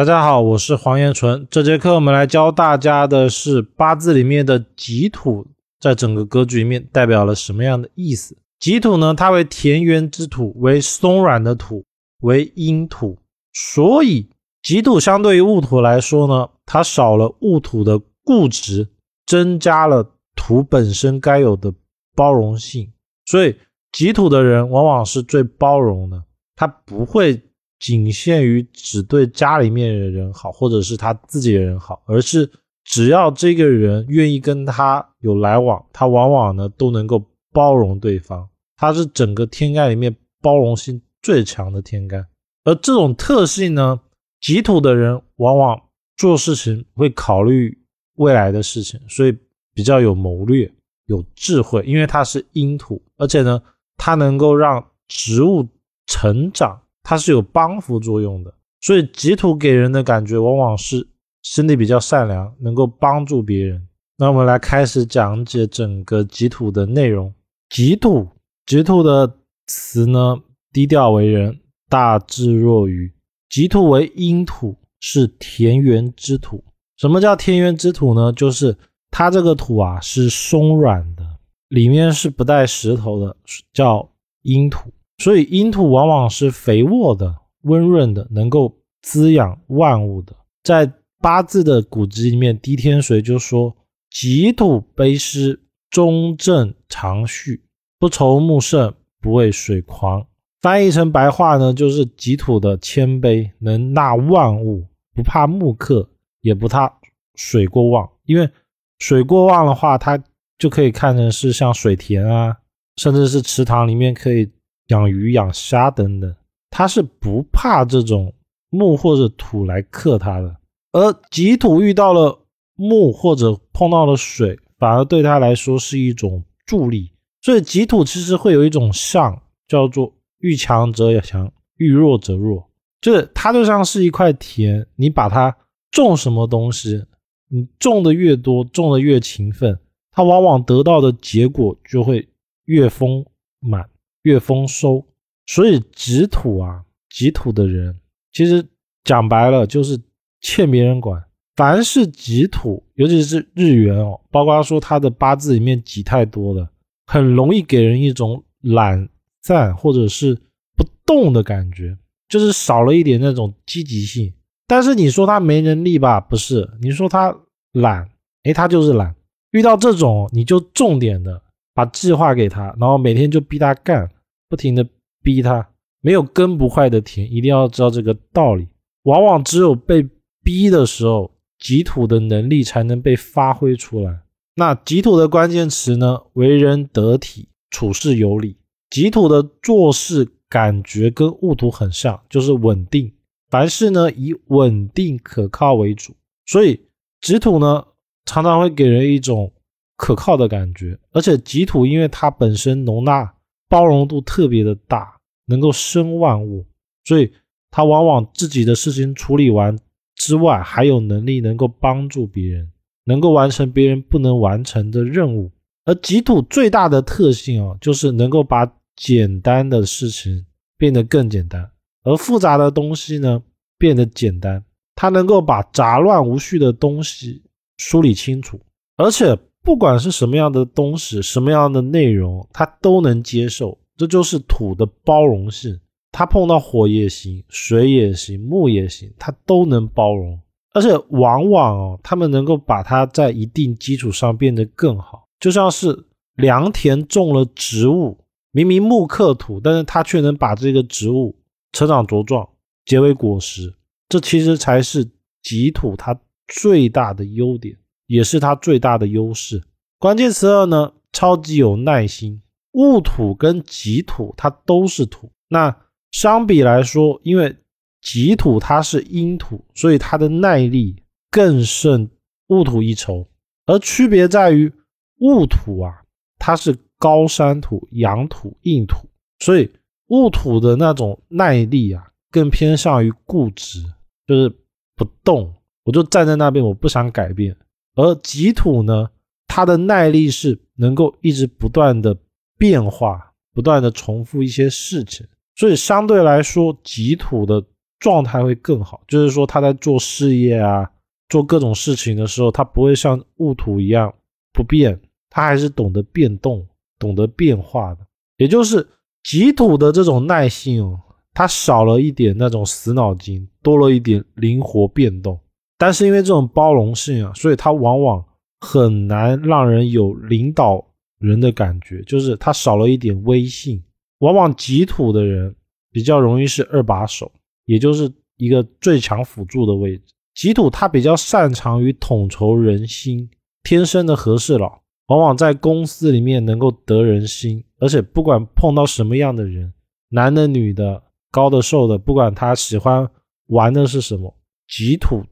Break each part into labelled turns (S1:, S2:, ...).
S1: 大家好，我是黄延纯。这节课我们来教大家的是八字里面的己土，在整个格局里面代表了什么样的意思？己土呢，它为田园之土，为松软的土，为阴土。所以己土相对于戊土来说呢，它少了戊土的固执，增加了土本身该有的包容性。所以己土的人往往是最包容的，他不会。仅限于只对家里面的人好，或者是他自己的人好，而是只要这个人愿意跟他有来往，他往往呢都能够包容对方。他是整个天干里面包容性最强的天干，而这种特性呢，己土的人往往做事情会考虑未来的事情，所以比较有谋略、有智慧，因为他是阴土，而且呢，他能够让植物成长。它是有帮扶作用的，所以己土给人的感觉往往是心地比较善良，能够帮助别人。那我们来开始讲解整个己土的内容。己土，己土的词呢，低调为人，大智若愚。己土为阴土，是田园之土。什么叫田园之土呢？就是它这个土啊是松软的，里面是不带石头的，叫阴土。所以阴土往往是肥沃的、温润的，能够滋养万物的。在八字的古籍里面，《滴天髓》就说：“己土卑湿，中正常序，不愁木盛，不畏水狂。”翻译成白话呢，就是己土的谦卑，能纳万物，不怕木克，也不怕水过旺。因为水过旺的话，它就可以看成是像水田啊，甚至是池塘里面可以。养鱼、养虾等等，他是不怕这种木或者土来克他的。而己土遇到了木或者碰到了水，反而对他来说是一种助力。所以己土其实会有一种像叫做遇强则强，遇弱则弱，就是它就像是一块田，你把它种什么东西，你种的越多，种的越勤奋，它往往得到的结果就会越丰满。越丰收，所以己土啊，己土的人其实讲白了就是欠别人管。凡是己土，尤其是日元哦，包括说他的八字里面己太多的，很容易给人一种懒散或者是不动的感觉，就是少了一点那种积极性。但是你说他没能力吧，不是；你说他懒，哎，他就是懒。遇到这种，你就重点的。把计划给他，然后每天就逼他干，不停的逼他，没有耕不坏的田，一定要知道这个道理。往往只有被逼的时候，己土的能力才能被发挥出来。那己土的关键词呢？为人得体，处事有理。己土的做事感觉跟戊土很像，就是稳定，凡事呢以稳定可靠为主。所以己土呢常常会给人一种。可靠的感觉，而且己土因为它本身容纳包容度特别的大，能够生万物，所以它往往自己的事情处理完之外，还有能力能够帮助别人，能够完成别人不能完成的任务。而己土最大的特性哦，就是能够把简单的事情变得更简单，而复杂的东西呢变得简单。它能够把杂乱无序的东西梳理清楚，而且。不管是什么样的东西，什么样的内容，他都能接受。这就是土的包容性。他碰到火也行，水也行，木也行，他都能包容。而且往往哦，他们能够把它在一定基础上变得更好。就像是良田种了植物，明明木克土，但是他却能把这个植物成长茁壮，结为果实。这其实才是己土它最大的优点。也是它最大的优势。关键词二呢，超级有耐心。戊土跟己土它都是土，那相比来说，因为己土它是阴土，所以它的耐力更胜戊土一筹。而区别在于，戊土啊，它是高山土、阳土、硬土，所以戊土的那种耐力啊，更偏向于固执，就是不动，我就站在那边，我不想改变。而己土呢，它的耐力是能够一直不断的变化，不断的重复一些事情，所以相对来说，己土的状态会更好，就是说他在做事业啊，做各种事情的时候，他不会像戊土一样不变，他还是懂得变动、懂得变化的。也就是己土的这种耐性哦，它少了一点那种死脑筋，多了一点灵活变动。但是因为这种包容性啊，所以他往往很难让人有领导人的感觉，就是他少了一点威信。往往己土的人比较容易是二把手。也就是一个最强辅助的位置。己土他比较擅长于统筹人心，天生的和事佬，往往在公司里面能够得人心，而且不管碰到什么样的人，男的、女的、高的、瘦的，不管他喜欢玩的是什么，己土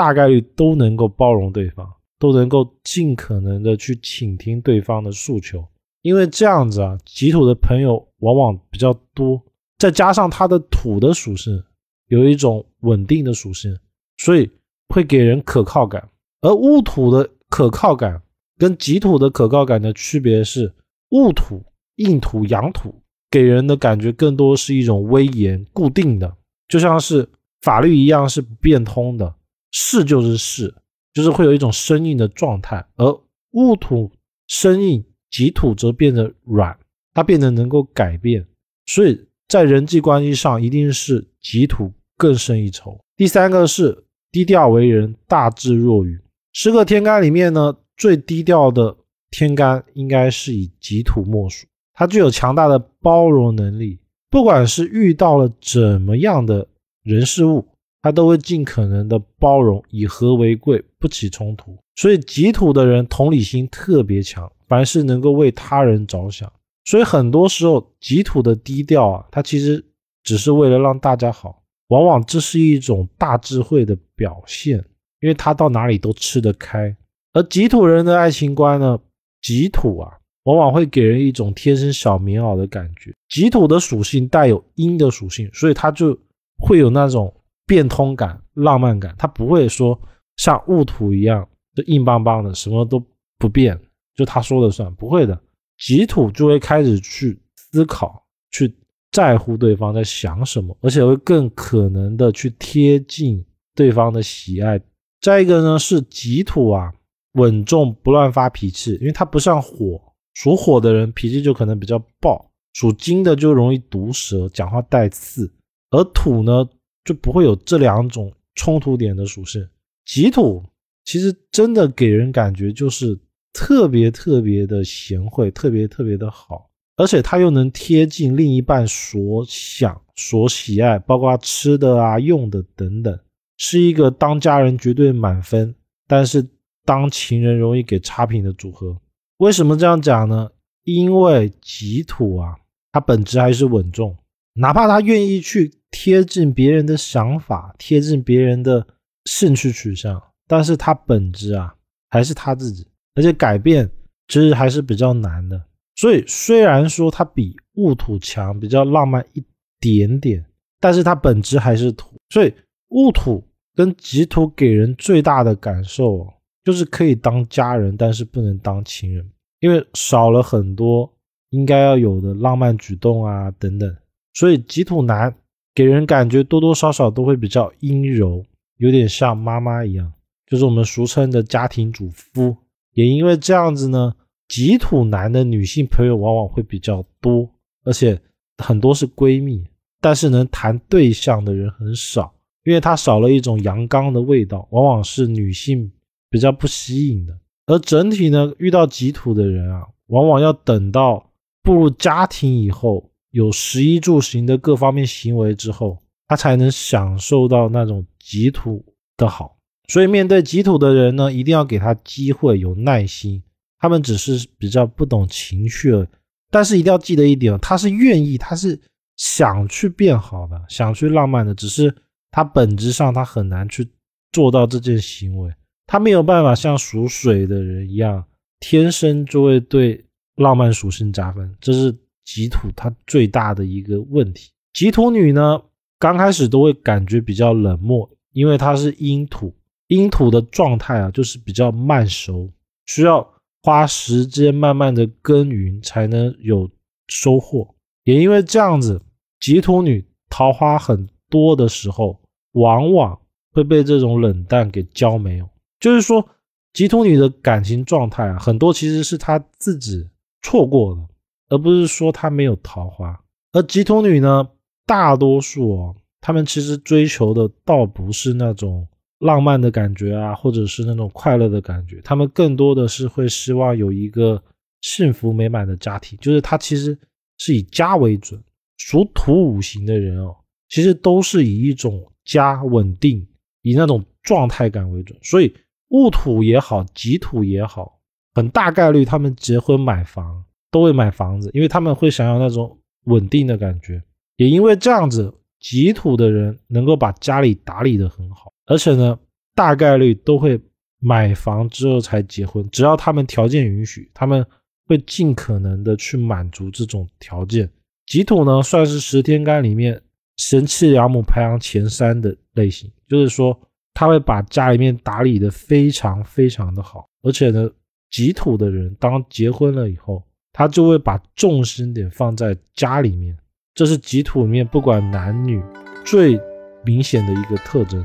S1: 大概率都能够包容对方，都能够尽可能的去倾听对方的诉求，因为这样子啊，己土的朋友往往比较多，再加上他的土的属性。有一种稳定的属性，所以会给人可靠感。而戊土的可靠感跟己土的可靠感的区别是，戊土、硬土、阳土给人的感觉更多是一种威严、固定的，就像是法律一样是变通的，是就是是，就是会有一种生硬的状态。而戊土生硬，己土则变得软，它变得能够改变，所以在人际关系上一定是己土。更胜一筹。第三个是低调为人，大智若愚。十个天干里面呢，最低调的天干应该是以己土莫属。它具有强大的包容能力，不管是遇到了怎么样的人事物，他都会尽可能的包容，以和为贵，不起冲突。所以己土的人同理心特别强，凡事能够为他人着想。所以很多时候己土的低调啊，他其实只是为了让大家好。往往这是一种大智慧的表现，因为他到哪里都吃得开。而己土人的爱情观呢？己土啊，往往会给人一种天生小棉袄的感觉。己土的属性带有阴的属性，所以他就会有那种变通感、浪漫感。他不会说像戊土一样就硬邦邦的，什么都不变，就他说了算。不会的，己土就会开始去思考，去。在乎对方在想什么，而且会更可能的去贴近对方的喜爱。再一个呢，是己土啊，稳重不乱发脾气，因为它不像火，属火的人脾气就可能比较暴，属金的就容易毒舌，讲话带刺。而土呢，就不会有这两种冲突点的属性。吉土其实真的给人感觉就是特别特别的贤惠，特别特别的好。而且他又能贴近另一半所想、所喜爱，包括吃的啊、用的等等，是一个当家人绝对满分，但是当情人容易给差评的组合。为什么这样讲呢？因为吉土啊，他本质还是稳重，哪怕他愿意去贴近别人的想法、贴近别人的兴趣取向，但是他本质啊还是他自己，而且改变其实还是比较难的。所以，虽然说它比戊土强，比较浪漫一点点，但是它本质还是土。所以，戊土跟己土给人最大的感受就是可以当家人，但是不能当情人，因为少了很多应该要有的浪漫举动啊等等。所以，己土男给人感觉多多少少都会比较阴柔，有点像妈妈一样，就是我们俗称的家庭主夫。也因为这样子呢。己土男的女性朋友往往会比较多，而且很多是闺蜜，但是能谈对象的人很少，因为他少了一种阳刚的味道，往往是女性比较不吸引的。而整体呢，遇到己土的人啊，往往要等到步入家庭以后，有食衣住行的各方面行为之后，他才能享受到那种己土的好。所以面对己土的人呢，一定要给他机会，有耐心。他们只是比较不懂情绪，但是一定要记得一点，他是愿意，他是想去变好的，想去浪漫的，只是他本质上他很难去做到这件行为，他没有办法像属水的人一样，天生就会对浪漫属性加分，这是吉土他最大的一个问题。吉土女呢，刚开始都会感觉比较冷漠，因为她是阴土，阴土的状态啊，就是比较慢熟，需要。花时间慢慢的耕耘，才能有收获。也因为这样子，吉土女桃花很多的时候，往往会被这种冷淡给浇没有。就是说，吉土女的感情状态啊，很多其实是她自己错过的，而不是说她没有桃花。而吉土女呢，大多数哦，他们其实追求的倒不是那种浪漫的感觉啊，或者是那种快乐的感觉，他们更多的是会希望有一个幸福美满的家庭。就是他其实是以家为准，属土五行的人哦，其实都是以一种家稳定，以那种状态感为准。所以戊土也好，己土也好，很大概率他们结婚买房都会买房子，因为他们会想要那种。稳定的感觉，也因为这样子，己土的人能够把家里打理的很好，而且呢，大概率都会买房之后才结婚。只要他们条件允许，他们会尽可能的去满足这种条件。己土呢，算是十天干里面贤妻良母排行前三的类型，就是说他会把家里面打理的非常非常的好，而且呢，己土的人当结婚了以后。他就会把重心点放在家里面，这是吉土里面不管男女最明显的一个特征。